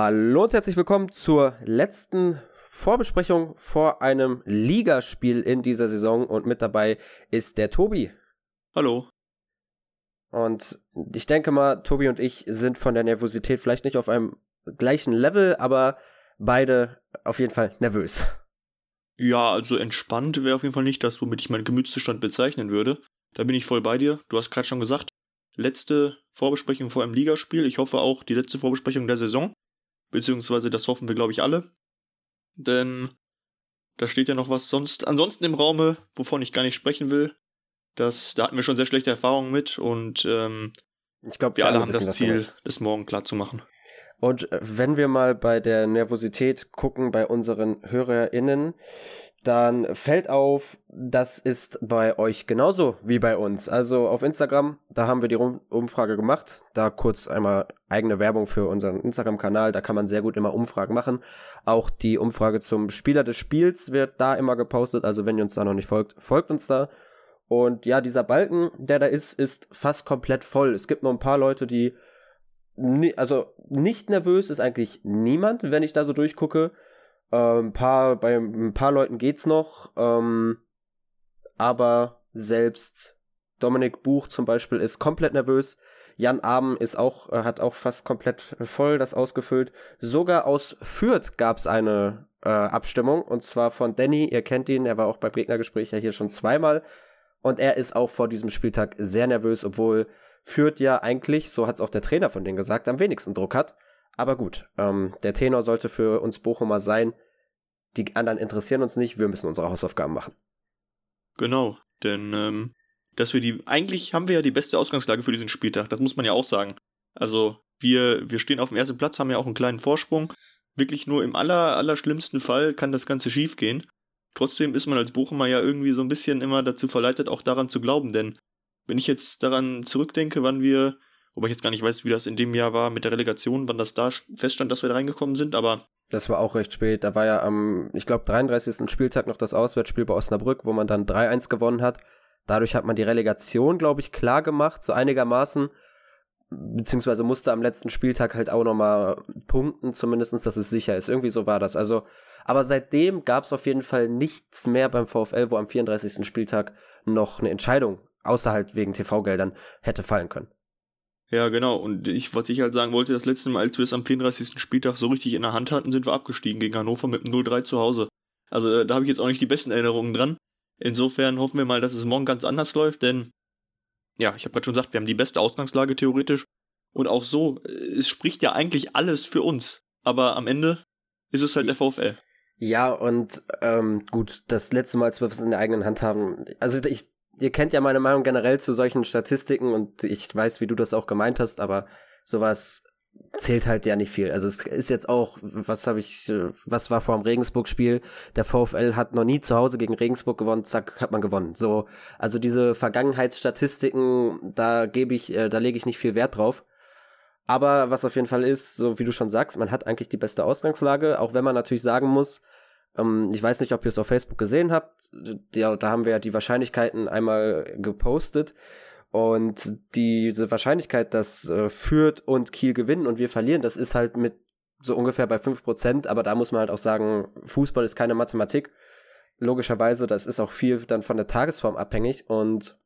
Hallo und herzlich willkommen zur letzten Vorbesprechung vor einem Ligaspiel in dieser Saison und mit dabei ist der Tobi. Hallo. Und ich denke mal, Tobi und ich sind von der Nervosität vielleicht nicht auf einem gleichen Level, aber beide auf jeden Fall nervös. Ja, also entspannt wäre auf jeden Fall nicht das, womit ich meinen Gemütszustand bezeichnen würde. Da bin ich voll bei dir. Du hast gerade schon gesagt, letzte Vorbesprechung vor einem Ligaspiel. Ich hoffe auch die letzte Vorbesprechung der Saison. Beziehungsweise das hoffen wir, glaube ich, alle. Denn da steht ja noch was sonst ansonsten im Raume, wovon ich gar nicht sprechen will. Das, da hatten wir schon sehr schlechte Erfahrungen mit und ähm, ich glaube, wir alle haben das Ziel, das morgen klar zu machen. Und äh, wenn wir mal bei der Nervosität gucken bei unseren HörerInnen, dann fällt auf, das ist bei euch genauso wie bei uns. Also auf Instagram, da haben wir die Umfrage gemacht. Da kurz einmal eigene Werbung für unseren Instagram-Kanal. Da kann man sehr gut immer Umfragen machen. Auch die Umfrage zum Spieler des Spiels wird da immer gepostet. Also wenn ihr uns da noch nicht folgt, folgt uns da. Und ja, dieser Balken, der da ist, ist fast komplett voll. Es gibt noch ein paar Leute, die, also nicht nervös ist eigentlich niemand, wenn ich da so durchgucke. Ähm, paar, bei ein paar Leuten geht's noch, ähm, aber selbst Dominik Buch zum Beispiel ist komplett nervös. Jan Abend ist auch, äh, hat auch fast komplett voll das ausgefüllt. Sogar aus Fürth gab's eine äh, Abstimmung und zwar von Danny. Ihr kennt ihn, er war auch beim Gegnergespräch ja hier schon zweimal und er ist auch vor diesem Spieltag sehr nervös, obwohl Fürth ja eigentlich, so hat's auch der Trainer von denen gesagt, am wenigsten Druck hat. Aber gut, ähm, der Tenor sollte für uns Bochumer sein, die anderen interessieren uns nicht, wir müssen unsere Hausaufgaben machen. Genau, denn ähm, dass wir die, eigentlich haben wir ja die beste Ausgangslage für diesen Spieltag, das muss man ja auch sagen. Also wir, wir stehen auf dem ersten Platz, haben ja auch einen kleinen Vorsprung. Wirklich nur im aller, aller schlimmsten Fall kann das Ganze schief gehen. Trotzdem ist man als Bochumer ja irgendwie so ein bisschen immer dazu verleitet, auch daran zu glauben, denn wenn ich jetzt daran zurückdenke, wann wir Wobei ich jetzt gar nicht weiß, wie das in dem Jahr war mit der Relegation, wann das da feststand, dass wir da reingekommen sind, aber. Das war auch recht spät. Da war ja am, ich glaube, 33. Spieltag noch das Auswärtsspiel bei Osnabrück, wo man dann 3-1 gewonnen hat. Dadurch hat man die Relegation, glaube ich, klar gemacht, so einigermaßen. Beziehungsweise musste am letzten Spieltag halt auch nochmal punkten, zumindestens, dass es sicher ist. Irgendwie so war das. Also, aber seitdem gab es auf jeden Fall nichts mehr beim VfL, wo am 34. Spieltag noch eine Entscheidung, außer halt wegen TV-Geldern, hätte fallen können. Ja, genau. Und ich, was ich halt sagen wollte, das letzte Mal, als wir es am 34. Spieltag so richtig in der Hand hatten, sind wir abgestiegen gegen Hannover mit dem 0-3 zu Hause. Also da habe ich jetzt auch nicht die besten Erinnerungen dran. Insofern hoffen wir mal, dass es morgen ganz anders läuft, denn ja, ich habe gerade schon gesagt, wir haben die beste Ausgangslage theoretisch. Und auch so, es spricht ja eigentlich alles für uns. Aber am Ende ist es halt der VfL. Ja, und ähm, gut, das letzte Mal, als wir es in der eigenen Hand haben, also ich ihr kennt ja meine Meinung generell zu solchen Statistiken und ich weiß, wie du das auch gemeint hast, aber sowas zählt halt ja nicht viel. Also es ist jetzt auch, was habe ich, was war vor dem Regensburg-Spiel? Der VfL hat noch nie zu Hause gegen Regensburg gewonnen, zack, hat man gewonnen. So, also diese Vergangenheitsstatistiken, da gebe ich, äh, da lege ich nicht viel Wert drauf. Aber was auf jeden Fall ist, so wie du schon sagst, man hat eigentlich die beste Ausgangslage, auch wenn man natürlich sagen muss, ähm, ich weiß nicht, ob ihr es auf Facebook gesehen habt. Ja, da haben wir ja die Wahrscheinlichkeiten einmal gepostet. Und diese Wahrscheinlichkeit, dass äh, Fürth und Kiel gewinnen und wir verlieren, das ist halt mit so ungefähr bei 5%. Aber da muss man halt auch sagen, Fußball ist keine Mathematik. Logischerweise, das ist auch viel dann von der Tagesform abhängig und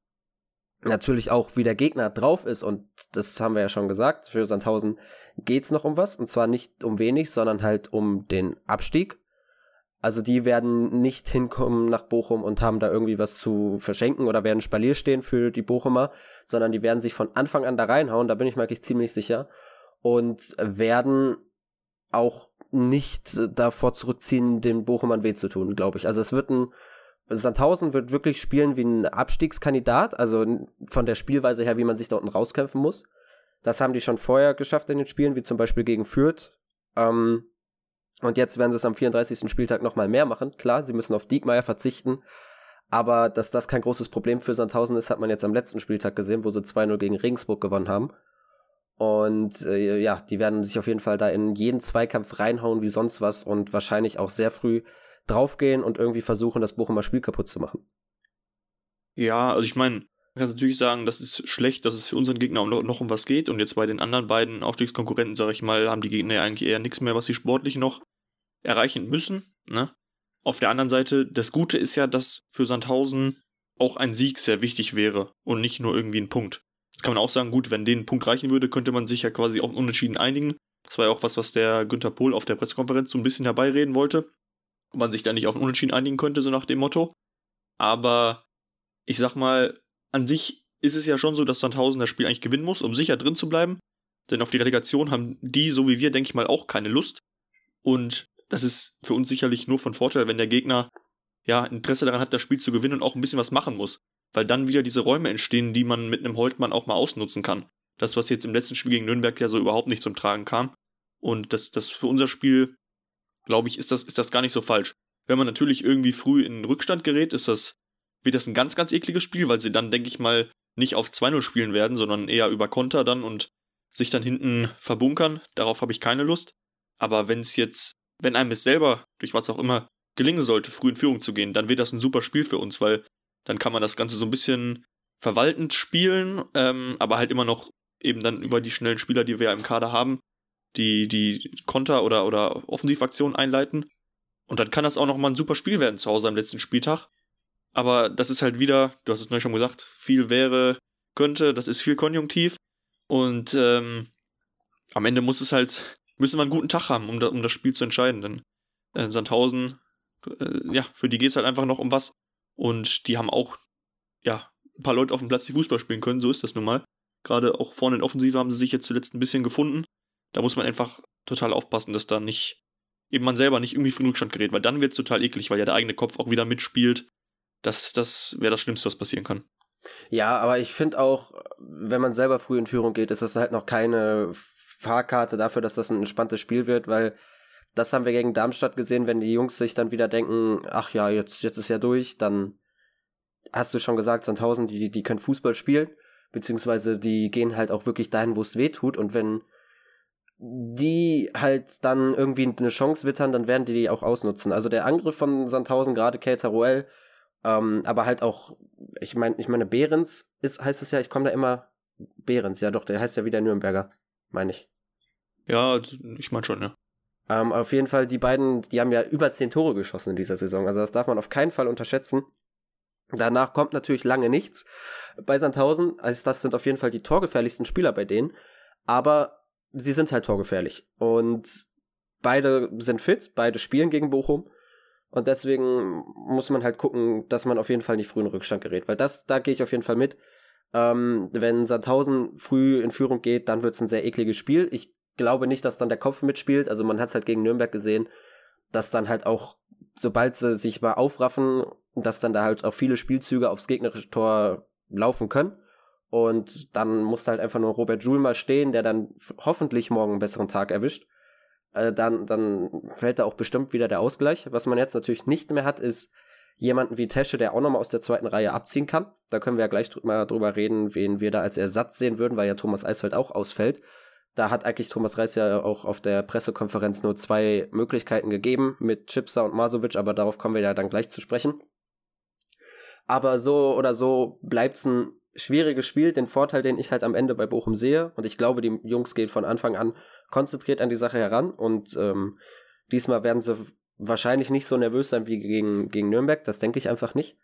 natürlich auch, wie der Gegner drauf ist. Und das haben wir ja schon gesagt, für Sandhausen geht's noch um was. Und zwar nicht um wenig, sondern halt um den Abstieg. Also die werden nicht hinkommen nach Bochum und haben da irgendwie was zu verschenken oder werden Spalier stehen für die Bochumer, sondern die werden sich von Anfang an da reinhauen, da bin ich mir eigentlich ziemlich sicher. Und werden auch nicht davor zurückziehen, den Bochumern weh zu tun, glaube ich. Also es wird ein, Sandhausen wird wirklich spielen wie ein Abstiegskandidat, also von der Spielweise her, wie man sich da unten rauskämpfen muss. Das haben die schon vorher geschafft in den Spielen, wie zum Beispiel gegen Fürth. Ähm, und jetzt werden sie es am 34. Spieltag nochmal mehr machen. Klar, sie müssen auf Diekmeyer verzichten. Aber dass das kein großes Problem für Sandhausen ist, hat man jetzt am letzten Spieltag gesehen, wo sie 2-0 gegen Regensburg gewonnen haben. Und äh, ja, die werden sich auf jeden Fall da in jeden Zweikampf reinhauen wie sonst was und wahrscheinlich auch sehr früh draufgehen und irgendwie versuchen, das Bochumer Spiel kaputt zu machen. Ja, also ich meine, kannst natürlich sagen, das ist schlecht, dass es für unseren Gegner noch, noch um was geht. Und jetzt bei den anderen beiden Aufstiegskonkurrenten, sage ich mal, haben die Gegner ja eigentlich eher nichts mehr, was sie sportlich noch erreichen müssen. Ne? Auf der anderen Seite, das Gute ist ja, dass für Sandhausen auch ein Sieg sehr wichtig wäre und nicht nur irgendwie ein Punkt. Jetzt kann man auch sagen, gut, wenn den Punkt reichen würde, könnte man sich ja quasi auch unentschieden einigen. Das war ja auch was, was der Günther Pohl auf der Pressekonferenz so ein bisschen herbeireden wollte. Ob man sich da nicht auf ein Unentschieden einigen könnte, so nach dem Motto. Aber ich sag mal, an sich ist es ja schon so, dass Sandhausen das Spiel eigentlich gewinnen muss, um sicher drin zu bleiben. Denn auf die Relegation haben die, so wie wir, denke ich mal, auch keine Lust. Und das ist für uns sicherlich nur von Vorteil, wenn der Gegner ja Interesse daran hat, das Spiel zu gewinnen und auch ein bisschen was machen muss. Weil dann wieder diese Räume entstehen, die man mit einem Holtmann auch mal ausnutzen kann. Das, was jetzt im letzten Spiel gegen Nürnberg ja so überhaupt nicht zum Tragen kam. Und das, das für unser Spiel, glaube ich, ist das, ist das gar nicht so falsch. Wenn man natürlich irgendwie früh in den Rückstand gerät, ist das wird das ein ganz, ganz ekliges Spiel, weil sie dann, denke ich mal, nicht auf 2-0 spielen werden, sondern eher über Konter dann und sich dann hinten verbunkern. Darauf habe ich keine Lust. Aber wenn es jetzt, wenn einem es selber, durch was auch immer, gelingen sollte, früh in Führung zu gehen, dann wird das ein super Spiel für uns, weil dann kann man das Ganze so ein bisschen verwaltend spielen, ähm, aber halt immer noch eben dann über die schnellen Spieler, die wir ja im Kader haben, die, die Konter oder, oder Offensivaktionen einleiten. Und dann kann das auch nochmal ein super Spiel werden zu Hause am letzten Spieltag. Aber das ist halt wieder, du hast es neu schon gesagt, viel wäre, könnte, das ist viel konjunktiv. Und ähm, am Ende muss es halt, müssen wir einen guten Tag haben, um, da, um das Spiel zu entscheiden. Denn äh, Sandhausen, äh, ja, für die geht es halt einfach noch um was. Und die haben auch, ja, ein paar Leute auf dem Platz, die Fußball spielen können, so ist das nun mal. Gerade auch vorne in Offensive haben sie sich jetzt zuletzt ein bisschen gefunden. Da muss man einfach total aufpassen, dass da nicht, eben man selber nicht irgendwie den Rückstand gerät, weil dann wird es total eklig, weil ja der eigene Kopf auch wieder mitspielt das, das wäre das Schlimmste, was passieren kann. Ja, aber ich finde auch, wenn man selber früh in Führung geht, ist das halt noch keine Fahrkarte dafür, dass das ein entspanntes Spiel wird, weil das haben wir gegen Darmstadt gesehen, wenn die Jungs sich dann wieder denken, ach ja, jetzt, jetzt ist ja durch, dann hast du schon gesagt, Sandhausen, die, die können Fußball spielen, beziehungsweise die gehen halt auch wirklich dahin, wo es weh tut und wenn die halt dann irgendwie eine Chance wittern, dann werden die die auch ausnutzen. Also der Angriff von Sandhausen, gerade Kater Ruel, ähm, aber halt auch, ich meine, ich meine, Behrens ist, heißt es ja, ich komme da immer, Behrens, ja doch, der heißt ja wieder Nürnberger, meine ich. Ja, ich meine schon, ja. Ähm, auf jeden Fall, die beiden, die haben ja über zehn Tore geschossen in dieser Saison. Also das darf man auf keinen Fall unterschätzen. Danach kommt natürlich lange nichts bei Sandhausen. Also das sind auf jeden Fall die torgefährlichsten Spieler bei denen. Aber sie sind halt torgefährlich. Und beide sind fit, beide spielen gegen Bochum. Und deswegen muss man halt gucken, dass man auf jeden Fall nicht früh in Rückstand gerät. Weil das, da gehe ich auf jeden Fall mit. Ähm, wenn Sandhausen früh in Führung geht, dann wird es ein sehr ekliges Spiel. Ich glaube nicht, dass dann der Kopf mitspielt. Also man hat es halt gegen Nürnberg gesehen, dass dann halt auch, sobald sie sich mal aufraffen, dass dann da halt auch viele Spielzüge aufs gegnerische Tor laufen können. Und dann muss halt einfach nur Robert Joule mal stehen, der dann hoffentlich morgen einen besseren Tag erwischt äh, dann, dann fällt da auch bestimmt wieder der Ausgleich. Was man jetzt natürlich nicht mehr hat, ist jemanden wie Tesche, der auch nochmal aus der zweiten Reihe abziehen kann. Da können wir ja gleich mal drüber reden, wen wir da als Ersatz sehen würden, weil ja Thomas Eisfeld auch ausfällt. Da hat eigentlich Thomas Reis ja auch auf der Pressekonferenz nur zwei Möglichkeiten gegeben mit Chipsa und Masovic, aber darauf kommen wir ja dann gleich zu sprechen. Aber so oder so bleibt's ein schwieriges Spiel. Den Vorteil, den ich halt am Ende bei Bochum sehe, und ich glaube, die Jungs gehen von Anfang an konzentriert an die Sache heran und ähm, diesmal werden sie wahrscheinlich nicht so nervös sein wie gegen, gegen Nürnberg. Das denke ich einfach nicht.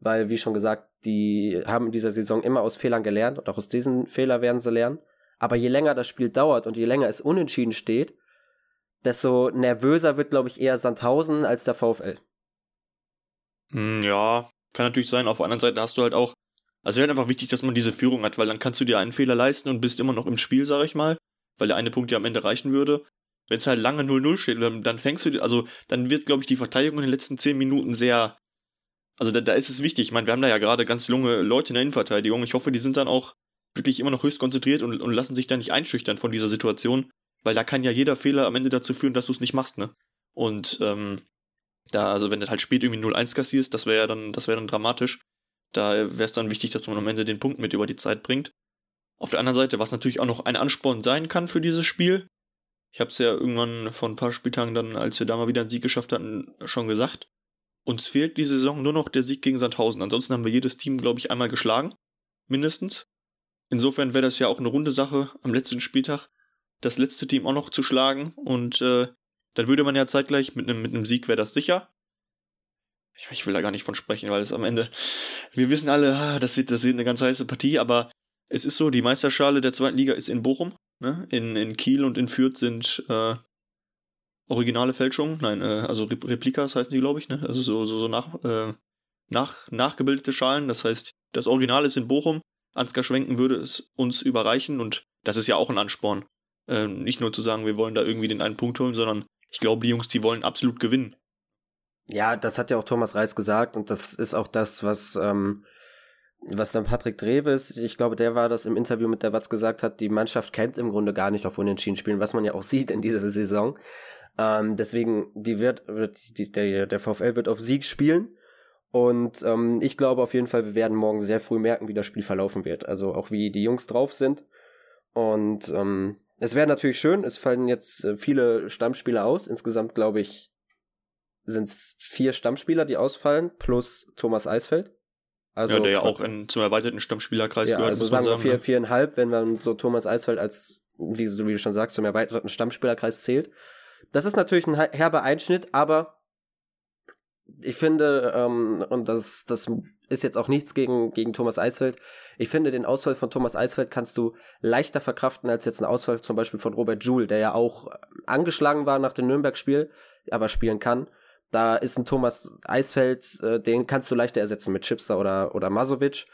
Weil, wie schon gesagt, die haben in dieser Saison immer aus Fehlern gelernt und auch aus diesen Fehlern werden sie lernen. Aber je länger das Spiel dauert und je länger es unentschieden steht, desto nervöser wird, glaube ich, eher Sandhausen als der VfL. Hm, ja, kann natürlich sein. Auf der anderen Seite hast du halt auch also wäre einfach wichtig, dass man diese Führung hat, weil dann kannst du dir einen Fehler leisten und bist immer noch im Spiel, sag ich mal, weil der eine Punkt ja am Ende reichen würde. Wenn es halt lange 0-0 steht, dann fängst du, also dann wird, glaube ich, die Verteidigung in den letzten 10 Minuten sehr, also da, da ist es wichtig. Ich meine, wir haben da ja gerade ganz junge Leute in der Innenverteidigung. Ich hoffe, die sind dann auch wirklich immer noch höchst konzentriert und, und lassen sich da nicht einschüchtern von dieser Situation, weil da kann ja jeder Fehler am Ende dazu führen, dass du es nicht machst, ne? Und ähm, da, also wenn du halt spät irgendwie 0-1 kassierst, das wäre ja dann, das wäre dann dramatisch. Da wäre es dann wichtig, dass man am Ende den Punkt mit über die Zeit bringt. Auf der anderen Seite, was natürlich auch noch ein Ansporn sein kann für dieses Spiel. Ich habe es ja irgendwann vor ein paar Spieltagen dann, als wir da mal wieder einen Sieg geschafft hatten, schon gesagt. Uns fehlt die Saison nur noch der Sieg gegen Sandhausen. Ansonsten haben wir jedes Team, glaube ich, einmal geschlagen. mindestens. Insofern wäre das ja auch eine runde Sache am letzten Spieltag, das letzte Team auch noch zu schlagen. Und äh, dann würde man ja zeitgleich mit einem mit einem Sieg wäre das sicher. Ich, ich, will da gar nicht von sprechen, weil es am Ende, wir wissen alle, ah, das wird, das wird eine ganz heiße Partie, aber es ist so, die Meisterschale der zweiten Liga ist in Bochum. Ne? In, in Kiel und in Fürth sind äh, originale Fälschungen, nein, äh, also Replikas heißen die, glaube ich, ne? Also so, so, so nach, äh, nach, nachgebildete Schalen. Das heißt, das Original ist in Bochum. Ansgar Schwenken würde es uns überreichen und das ist ja auch ein Ansporn. Äh, nicht nur zu sagen, wir wollen da irgendwie den einen Punkt holen, sondern ich glaube, die Jungs, die wollen absolut gewinnen. Ja, das hat ja auch Thomas Reis gesagt und das ist auch das, was, ähm, was dann Patrick Dreves, ich glaube, der war das im Interview mit der Watz gesagt hat, die Mannschaft kennt im Grunde gar nicht auf Unentschieden spielen, was man ja auch sieht in dieser Saison. Ähm, deswegen, die wird, die, der, der VfL wird auf Sieg spielen. Und ähm, ich glaube auf jeden Fall, wir werden morgen sehr früh merken, wie das Spiel verlaufen wird. Also auch wie die Jungs drauf sind. Und ähm, es wäre natürlich schön, es fallen jetzt äh, viele Stammspieler aus. Insgesamt, glaube ich, sind es vier Stammspieler, die ausfallen, plus Thomas Eisfeld. Also, ja, der ja auch in, zum erweiterten Stammspielerkreis ja, gehört, also muss man sagen. Vier, ne? viereinhalb, wenn man so Thomas Eisfeld als, wie, wie du schon sagst, zum erweiterten Stammspielerkreis zählt. Das ist natürlich ein herber Einschnitt, aber ich finde, ähm, und das, das ist jetzt auch nichts gegen, gegen Thomas Eisfeld, ich finde, den Ausfall von Thomas Eisfeld kannst du leichter verkraften als jetzt ein Ausfall zum Beispiel von Robert Joule, der ja auch angeschlagen war nach dem Nürnberg-Spiel, aber spielen kann. Da ist ein Thomas Eisfeld, äh, den kannst du leichter ersetzen mit Chipser oder, oder Masovic.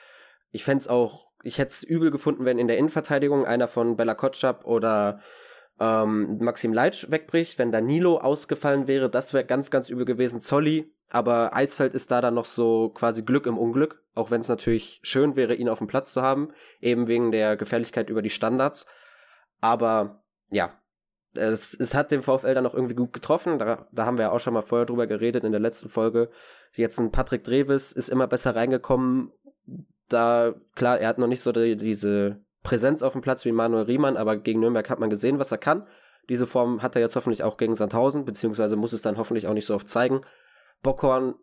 Ich fände auch, ich hätte es übel gefunden, wenn in der Innenverteidigung einer von Bella Kotschap oder ähm, Maxim Leitsch wegbricht, wenn Danilo ausgefallen wäre, das wäre ganz, ganz übel gewesen. Zolli, aber Eisfeld ist da dann noch so quasi Glück im Unglück, auch wenn es natürlich schön wäre, ihn auf dem Platz zu haben, eben wegen der Gefährlichkeit über die Standards. Aber ja, es, es hat den VfL dann noch irgendwie gut getroffen. Da, da haben wir ja auch schon mal vorher drüber geredet in der letzten Folge. Jetzt ein Patrick Dreves ist immer besser reingekommen. Da, klar, er hat noch nicht so die, diese Präsenz auf dem Platz wie Manuel Riemann, aber gegen Nürnberg hat man gesehen, was er kann. Diese Form hat er jetzt hoffentlich auch gegen Sandhausen, beziehungsweise muss es dann hoffentlich auch nicht so oft zeigen. Bockhorn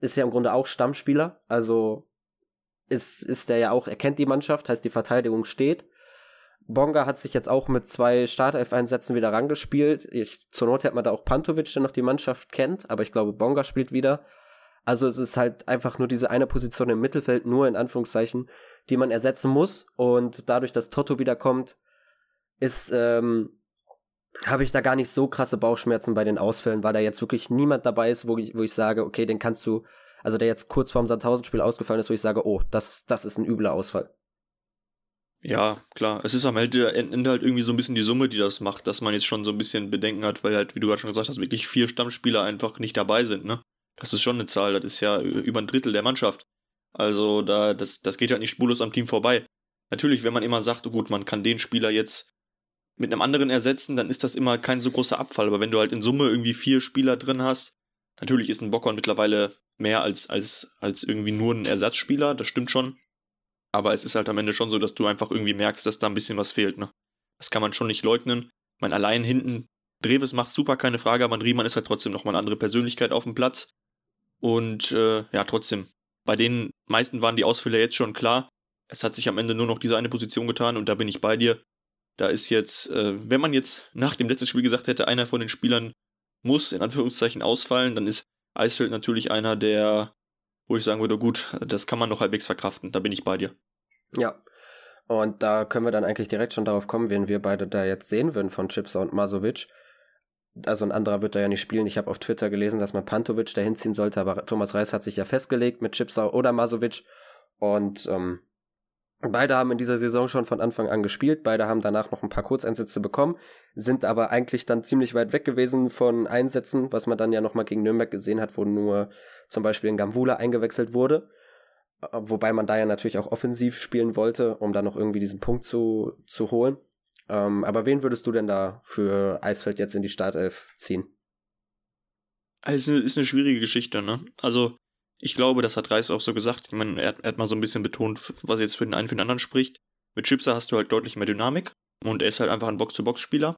ist ja im Grunde auch Stammspieler, also ist, ist der ja auch, er kennt die Mannschaft, heißt die Verteidigung steht. Bonga hat sich jetzt auch mit zwei Startelf-Einsätzen wieder rangespielt. Ich, zur Not hätte man da auch Pantovic, der noch die Mannschaft kennt, aber ich glaube, Bonga spielt wieder. Also es ist halt einfach nur diese eine Position im Mittelfeld, nur in Anführungszeichen, die man ersetzen muss. Und dadurch, dass Toto wiederkommt, ist, ähm, habe ich da gar nicht so krasse Bauchschmerzen bei den Ausfällen, weil da jetzt wirklich niemand dabei ist, wo ich, wo ich sage, okay, den kannst du, also der jetzt kurz vorm Sandhausen-Spiel ausgefallen ist, wo ich sage, oh, das, das ist ein übler Ausfall. Ja, klar. Es ist am Ende halt irgendwie so ein bisschen die Summe, die das macht, dass man jetzt schon so ein bisschen Bedenken hat, weil halt, wie du gerade schon gesagt hast, wirklich vier Stammspieler einfach nicht dabei sind, ne? Das ist schon eine Zahl, das ist ja über ein Drittel der Mannschaft. Also da, das, das geht halt nicht spurlos am Team vorbei. Natürlich, wenn man immer sagt, gut, man kann den Spieler jetzt mit einem anderen ersetzen, dann ist das immer kein so großer Abfall. Aber wenn du halt in Summe irgendwie vier Spieler drin hast, natürlich ist ein Bockhorn mittlerweile mehr als, als, als irgendwie nur ein Ersatzspieler, das stimmt schon. Aber es ist halt am Ende schon so, dass du einfach irgendwie merkst, dass da ein bisschen was fehlt, ne? Das kann man schon nicht leugnen. Man allein hinten, Dreves macht super, keine Frage, aber Riemann ist halt trotzdem nochmal eine andere Persönlichkeit auf dem Platz. Und äh, ja, trotzdem, bei den meisten waren die Ausfälle jetzt schon klar. Es hat sich am Ende nur noch diese eine Position getan und da bin ich bei dir. Da ist jetzt, äh, wenn man jetzt nach dem letzten Spiel gesagt hätte, einer von den Spielern muss in Anführungszeichen ausfallen, dann ist Eisfeld natürlich einer, der, wo ich sagen würde, gut, das kann man noch halbwegs verkraften. Da bin ich bei dir. Ja. Und da können wir dann eigentlich direkt schon darauf kommen, wen wir beide da jetzt sehen würden von Chipser und Masovic also ein anderer wird da ja nicht spielen. Ich habe auf Twitter gelesen, dass man Pantovic da hinziehen sollte, aber Thomas Reis hat sich ja festgelegt mit Chipsau oder Masovic. Und ähm, beide haben in dieser Saison schon von Anfang an gespielt. Beide haben danach noch ein paar Kurzeinsätze bekommen, sind aber eigentlich dann ziemlich weit weg gewesen von Einsätzen, was man dann ja nochmal gegen Nürnberg gesehen hat, wo nur zum Beispiel in Gambula eingewechselt wurde. Wobei man da ja natürlich auch offensiv spielen wollte, um da noch irgendwie diesen Punkt zu, zu holen. Ähm, aber wen würdest du denn da für Eisfeld jetzt in die Startelf ziehen? Also ist eine schwierige Geschichte, ne? Also ich glaube, das hat Reis auch so gesagt. Ich meine, er, er, hat mal so ein bisschen betont, was jetzt für den einen für den anderen spricht. Mit Chipser hast du halt deutlich mehr Dynamik und er ist halt einfach ein Box-to-Box-Spieler.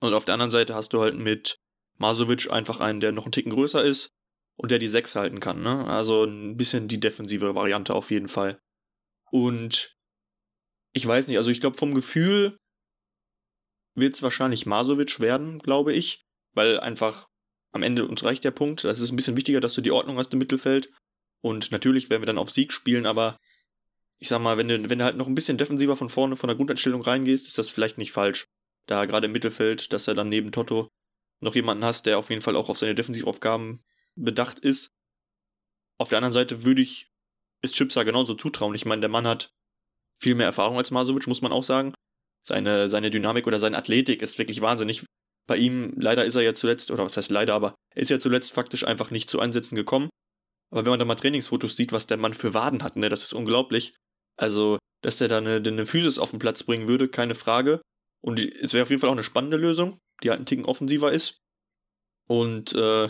Und auf der anderen Seite hast du halt mit Masovic einfach einen, der noch einen Ticken größer ist und der die 6 halten kann, ne? Also ein bisschen die defensive Variante auf jeden Fall. Und ich weiß nicht, also ich glaube, vom Gefühl wird es wahrscheinlich Masovic werden, glaube ich, weil einfach am Ende uns reicht der Punkt. Das ist ein bisschen wichtiger, dass du die Ordnung hast im Mittelfeld. Und natürlich werden wir dann auf Sieg spielen, aber ich sag mal, wenn du, wenn du halt noch ein bisschen defensiver von vorne von der Grundeinstellung reingehst, ist das vielleicht nicht falsch. Da gerade im Mittelfeld, dass er dann neben Toto noch jemanden hast, der auf jeden Fall auch auf seine Defensivaufgaben bedacht ist. Auf der anderen Seite würde ich es Chipsa genauso zutrauen. Ich meine, der Mann hat viel mehr Erfahrung als Masovic, muss man auch sagen. Seine, seine Dynamik oder seine Athletik ist wirklich wahnsinnig. Bei ihm, leider ist er ja zuletzt, oder was heißt leider, aber er ist ja zuletzt faktisch einfach nicht zu Einsätzen gekommen. Aber wenn man da mal Trainingsfotos sieht, was der Mann für Waden hat, ne, das ist unglaublich. Also, dass er da eine, eine Physis auf den Platz bringen würde, keine Frage. Und es wäre auf jeden Fall auch eine spannende Lösung, die halt einen Ticken offensiver ist. Und äh,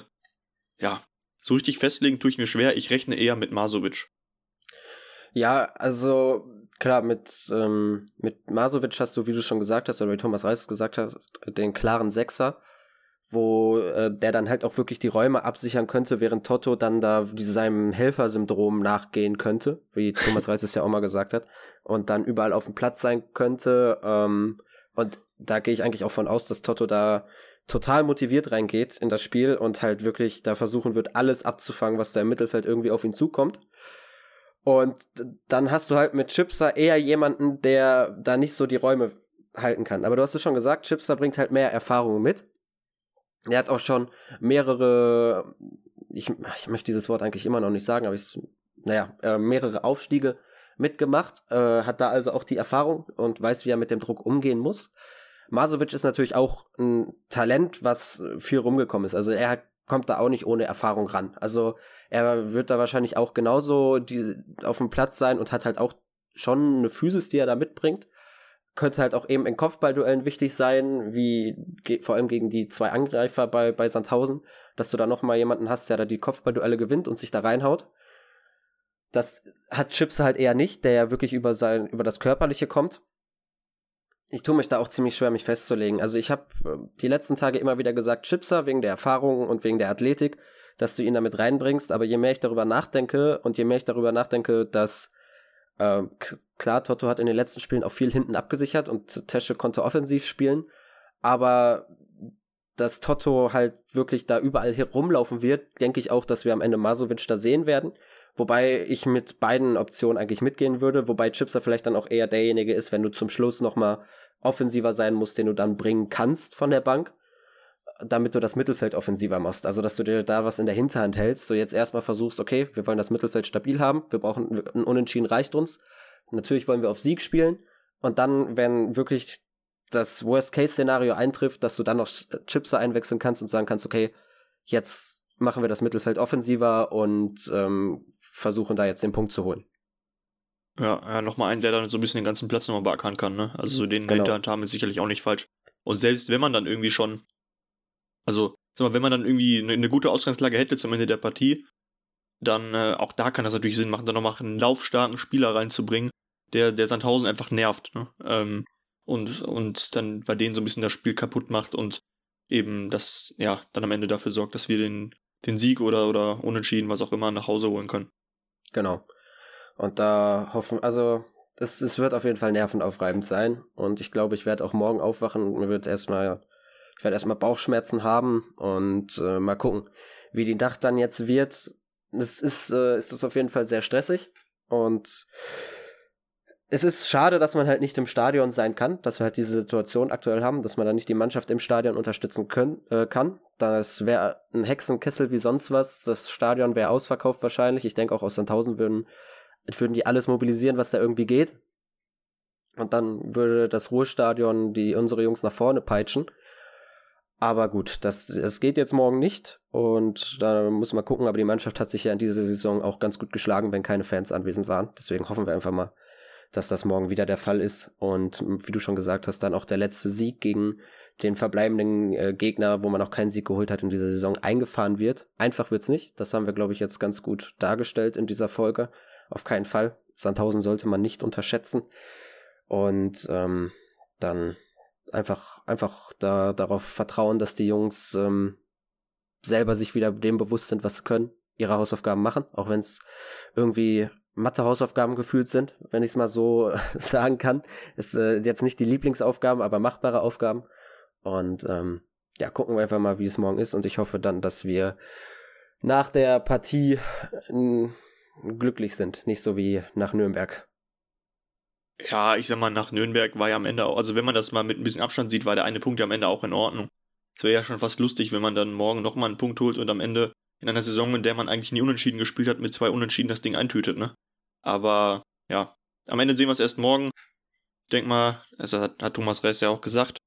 ja, so richtig festlegen tue ich mir schwer. Ich rechne eher mit Masovic. Ja, also klar, mit, ähm, mit Masovic hast du, wie du schon gesagt hast, oder wie Thomas Reis gesagt hat, den klaren Sechser, wo äh, der dann halt auch wirklich die Räume absichern könnte, während Toto dann da seinem Helfersyndrom nachgehen könnte, wie Thomas Reis es ja auch mal gesagt hat, und dann überall auf dem Platz sein könnte. Ähm, und da gehe ich eigentlich auch von aus, dass Toto da total motiviert reingeht in das Spiel und halt wirklich da versuchen wird, alles abzufangen, was da im Mittelfeld irgendwie auf ihn zukommt. Und dann hast du halt mit Chipser eher jemanden, der da nicht so die Räume halten kann. Aber du hast es schon gesagt, Chipser bringt halt mehr Erfahrung mit. Er hat auch schon mehrere, ich, ich möchte dieses Wort eigentlich immer noch nicht sagen, aber ich, naja, äh, mehrere Aufstiege mitgemacht, äh, hat da also auch die Erfahrung und weiß, wie er mit dem Druck umgehen muss. Masovic ist natürlich auch ein Talent, was viel rumgekommen ist. Also er kommt da auch nicht ohne Erfahrung ran. Also er wird da wahrscheinlich auch genauso die, auf dem Platz sein und hat halt auch schon eine Physis, die er da mitbringt. Könnte halt auch eben in Kopfballduellen wichtig sein, wie vor allem gegen die zwei Angreifer bei, bei Sandhausen, dass du da nochmal jemanden hast, der da die Kopfballduelle gewinnt und sich da reinhaut. Das hat Chips halt eher nicht, der ja wirklich über sein, über das Körperliche kommt. Ich tue mich da auch ziemlich schwer, mich festzulegen. Also ich habe äh, die letzten Tage immer wieder gesagt, Chipser wegen der Erfahrung und wegen der Athletik dass du ihn damit reinbringst. Aber je mehr ich darüber nachdenke und je mehr ich darüber nachdenke, dass äh, klar, Toto hat in den letzten Spielen auch viel hinten abgesichert und Tesche konnte offensiv spielen, aber dass Toto halt wirklich da überall herumlaufen wird, denke ich auch, dass wir am Ende Masovic da sehen werden. Wobei ich mit beiden Optionen eigentlich mitgehen würde, wobei Chipser vielleicht dann auch eher derjenige ist, wenn du zum Schluss nochmal offensiver sein musst, den du dann bringen kannst von der Bank damit du das Mittelfeld offensiver machst. Also, dass du dir da was in der Hinterhand hältst, du jetzt erstmal versuchst, okay, wir wollen das Mittelfeld stabil haben, wir brauchen ein Unentschieden reicht uns. Natürlich wollen wir auf Sieg spielen und dann, wenn wirklich das Worst-Case-Szenario eintrifft, dass du dann noch Chipser einwechseln kannst und sagen kannst, okay, jetzt machen wir das Mittelfeld offensiver und ähm, versuchen da jetzt den Punkt zu holen. Ja, ja nochmal einen, der dann so ein bisschen den ganzen Platz nochmal beackern kann, ne? Also so den genau. Hinterhand haben ist sicherlich auch nicht falsch. Und selbst wenn man dann irgendwie schon also, sag mal, wenn man dann irgendwie eine, eine gute Ausgangslage hätte zum Ende der Partie, dann äh, auch da kann das natürlich Sinn machen, dann nochmal einen laufstarken Spieler reinzubringen, der, der Sandhausen einfach nervt, ne? Ähm, und, und dann bei denen so ein bisschen das Spiel kaputt macht und eben das, ja, dann am Ende dafür sorgt, dass wir den, den Sieg oder, oder Unentschieden, was auch immer, nach Hause holen können. Genau. Und da hoffen, also es, es wird auf jeden Fall nervenaufreibend sein. Und ich glaube, ich werde auch morgen aufwachen und mir wird erstmal ich werde erstmal Bauchschmerzen haben und äh, mal gucken, wie die Nacht dann jetzt wird. Es ist, äh, ist das auf jeden Fall sehr stressig und es ist schade, dass man halt nicht im Stadion sein kann, dass wir halt diese Situation aktuell haben, dass man da nicht die Mannschaft im Stadion unterstützen können, äh, kann. Das wäre ein Hexenkessel wie sonst was. Das Stadion wäre ausverkauft wahrscheinlich. Ich denke auch aus Sandhausen würden, würden die alles mobilisieren, was da irgendwie geht. Und dann würde das Ruhestadion die unsere Jungs nach vorne peitschen. Aber gut, das, das geht jetzt morgen nicht und da muss man gucken, aber die Mannschaft hat sich ja in dieser Saison auch ganz gut geschlagen, wenn keine Fans anwesend waren. Deswegen hoffen wir einfach mal, dass das morgen wieder der Fall ist und wie du schon gesagt hast, dann auch der letzte Sieg gegen den verbleibenden äh, Gegner, wo man auch keinen Sieg geholt hat in dieser Saison, eingefahren wird. Einfach wird's nicht. Das haben wir, glaube ich, jetzt ganz gut dargestellt in dieser Folge. Auf keinen Fall. Sandhausen sollte man nicht unterschätzen. Und ähm, dann einfach, einfach da, darauf vertrauen, dass die Jungs ähm, selber sich wieder dem bewusst sind, was sie können, ihre Hausaufgaben machen, auch wenn es irgendwie Mathe-Hausaufgaben gefühlt sind, wenn ich es mal so sagen kann. Ist äh, jetzt nicht die Lieblingsaufgaben, aber machbare Aufgaben. Und ähm, ja, gucken wir einfach mal, wie es morgen ist. Und ich hoffe dann, dass wir nach der Partie äh, glücklich sind. Nicht so wie nach Nürnberg. Ja, ich sag mal, nach Nürnberg war ja am Ende auch, also wenn man das mal mit ein bisschen Abstand sieht, war der eine Punkt ja am Ende auch in Ordnung. Es wäre ja schon fast lustig, wenn man dann morgen nochmal einen Punkt holt und am Ende in einer Saison, in der man eigentlich nie unentschieden gespielt hat, mit zwei Unentschieden das Ding eintütet, ne? Aber ja, am Ende sehen wir es erst morgen. Ich denke mal, also hat, hat Thomas Reis ja auch gesagt,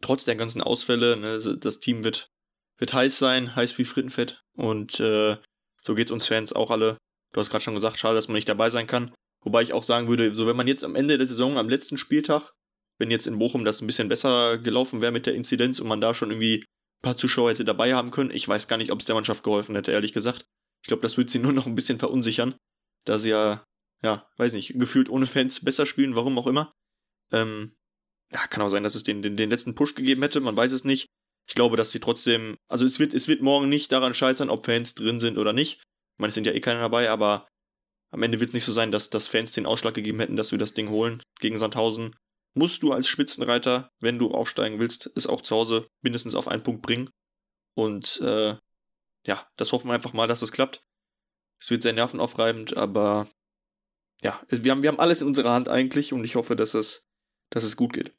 trotz der ganzen Ausfälle, ne, das Team wird, wird heiß sein, heiß wie Frittenfett. Und äh, so geht's uns Fans auch alle. Du hast gerade schon gesagt, schade, dass man nicht dabei sein kann. Wobei ich auch sagen würde, so wenn man jetzt am Ende der Saison, am letzten Spieltag, wenn jetzt in Bochum das ein bisschen besser gelaufen wäre mit der Inzidenz und man da schon irgendwie ein paar Zuschauer hätte dabei haben können, ich weiß gar nicht, ob es der Mannschaft geholfen hätte, ehrlich gesagt. Ich glaube, das würde sie nur noch ein bisschen verunsichern, da sie ja, ja, weiß nicht, gefühlt ohne Fans besser spielen, warum auch immer. Ähm, ja, kann auch sein, dass es den, den, den letzten Push gegeben hätte, man weiß es nicht. Ich glaube, dass sie trotzdem, also es wird, es wird morgen nicht daran scheitern, ob Fans drin sind oder nicht. Ich meine, es sind ja eh keine dabei, aber am Ende wird es nicht so sein, dass, dass Fans den Ausschlag gegeben hätten, dass wir das Ding holen gegen Sandhausen. Musst du als Spitzenreiter, wenn du aufsteigen willst, es auch zu Hause mindestens auf einen Punkt bringen. Und äh, ja, das hoffen wir einfach mal, dass es klappt. Es wird sehr nervenaufreibend, aber ja, wir haben, wir haben alles in unserer Hand eigentlich und ich hoffe, dass es, dass es gut geht.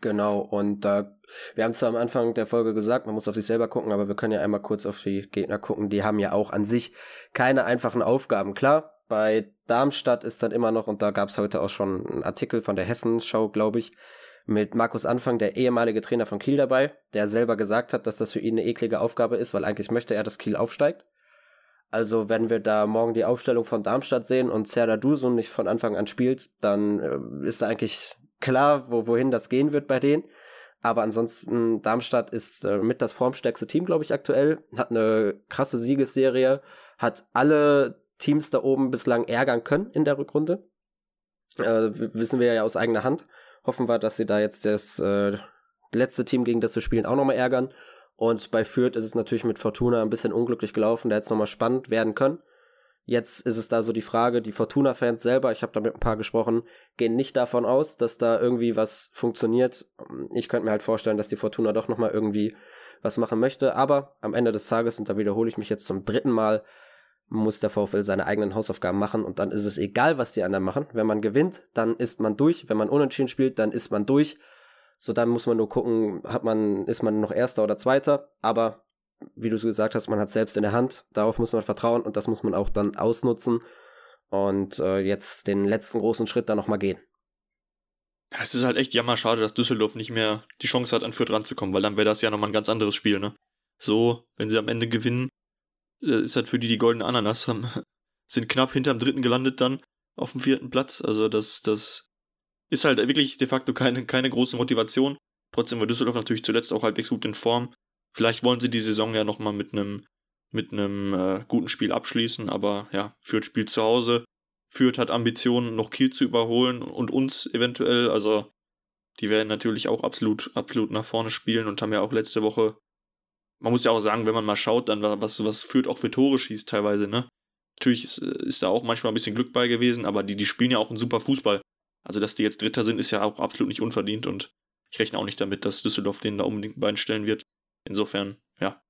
Genau, und da, wir haben zwar am Anfang der Folge gesagt, man muss auf sich selber gucken, aber wir können ja einmal kurz auf die Gegner gucken. Die haben ja auch an sich keine einfachen Aufgaben. Klar, bei Darmstadt ist dann immer noch, und da gab es heute auch schon einen Artikel von der Hessenschau, glaube ich, mit Markus Anfang, der ehemalige Trainer von Kiel dabei, der selber gesagt hat, dass das für ihn eine eklige Aufgabe ist, weil eigentlich möchte er, dass Kiel aufsteigt. Also wenn wir da morgen die Aufstellung von Darmstadt sehen und Serdar Dusun nicht von Anfang an spielt, dann äh, ist eigentlich klar, wo, wohin das gehen wird bei denen. Aber ansonsten, Darmstadt ist äh, mit das formstärkste Team, glaube ich, aktuell. Hat eine krasse Siegesserie, hat alle Teams da oben bislang ärgern können in der Rückrunde. Äh, wissen wir ja aus eigener Hand. Hoffen wir, dass sie da jetzt das äh, letzte Team, gegen das sie spielen, auch nochmal ärgern. Und bei Fürth ist es natürlich mit Fortuna ein bisschen unglücklich gelaufen. Da hätte es nochmal spannend werden können. Jetzt ist es da so die Frage, die Fortuna-Fans selber, ich habe da mit ein paar gesprochen, gehen nicht davon aus, dass da irgendwie was funktioniert. Ich könnte mir halt vorstellen, dass die Fortuna doch nochmal irgendwie was machen möchte. Aber am Ende des Tages, und da wiederhole ich mich jetzt zum dritten Mal, muss der VfL seine eigenen Hausaufgaben machen und dann ist es egal, was die anderen machen. Wenn man gewinnt, dann ist man durch. Wenn man unentschieden spielt, dann ist man durch. So, dann muss man nur gucken, hat man, ist man noch Erster oder Zweiter. Aber wie du so gesagt hast, man hat selbst in der Hand. Darauf muss man vertrauen und das muss man auch dann ausnutzen und äh, jetzt den letzten großen Schritt da nochmal gehen. Es ist halt echt jammerschade, dass Düsseldorf nicht mehr die Chance hat, an Fürth ranzukommen, weil dann wäre das ja nochmal ein ganz anderes Spiel, ne? So, wenn sie am Ende gewinnen, ist halt für die die goldene Ananas, haben, sind knapp hinterm dritten gelandet dann auf dem vierten Platz. Also das, das ist halt wirklich de facto keine, keine große Motivation. Trotzdem war Düsseldorf natürlich zuletzt auch halbwegs gut in Form. Vielleicht wollen sie die Saison ja nochmal mit einem mit einem äh, guten Spiel abschließen, aber ja, Fürth spielt zu Hause. Fürth hat Ambitionen, noch Kiel zu überholen und uns eventuell. Also die werden natürlich auch absolut, absolut nach vorne spielen und haben ja auch letzte Woche man muss ja auch sagen, wenn man mal schaut, dann was, was führt auch für Tore schießt teilweise, ne? Natürlich ist, ist da auch manchmal ein bisschen Glück bei gewesen, aber die, die spielen ja auch einen super Fußball. Also, dass die jetzt Dritter sind, ist ja auch absolut nicht unverdient und ich rechne auch nicht damit, dass Düsseldorf den da unbedingt ein Bein stellen wird. Insofern, ja,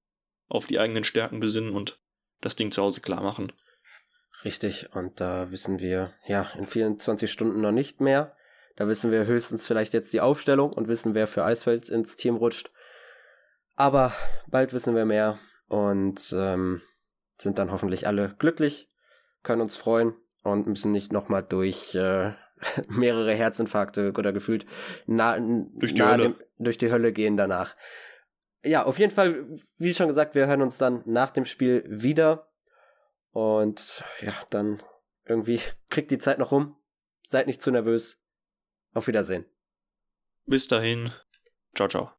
auf die eigenen Stärken besinnen und das Ding zu Hause klar machen. Richtig, und da wissen wir, ja, in 24 Stunden noch nicht mehr. Da wissen wir höchstens vielleicht jetzt die Aufstellung und wissen, wer für Eisfeld ins Team rutscht. Aber bald wissen wir mehr und ähm, sind dann hoffentlich alle glücklich, können uns freuen und müssen nicht nochmal durch äh, mehrere Herzinfarkte oder gefühlt na, durch, die Hölle. Dem, durch die Hölle gehen danach. Ja, auf jeden Fall, wie schon gesagt, wir hören uns dann nach dem Spiel wieder. Und ja, dann irgendwie kriegt die Zeit noch rum. Seid nicht zu nervös. Auf Wiedersehen. Bis dahin. Ciao, ciao.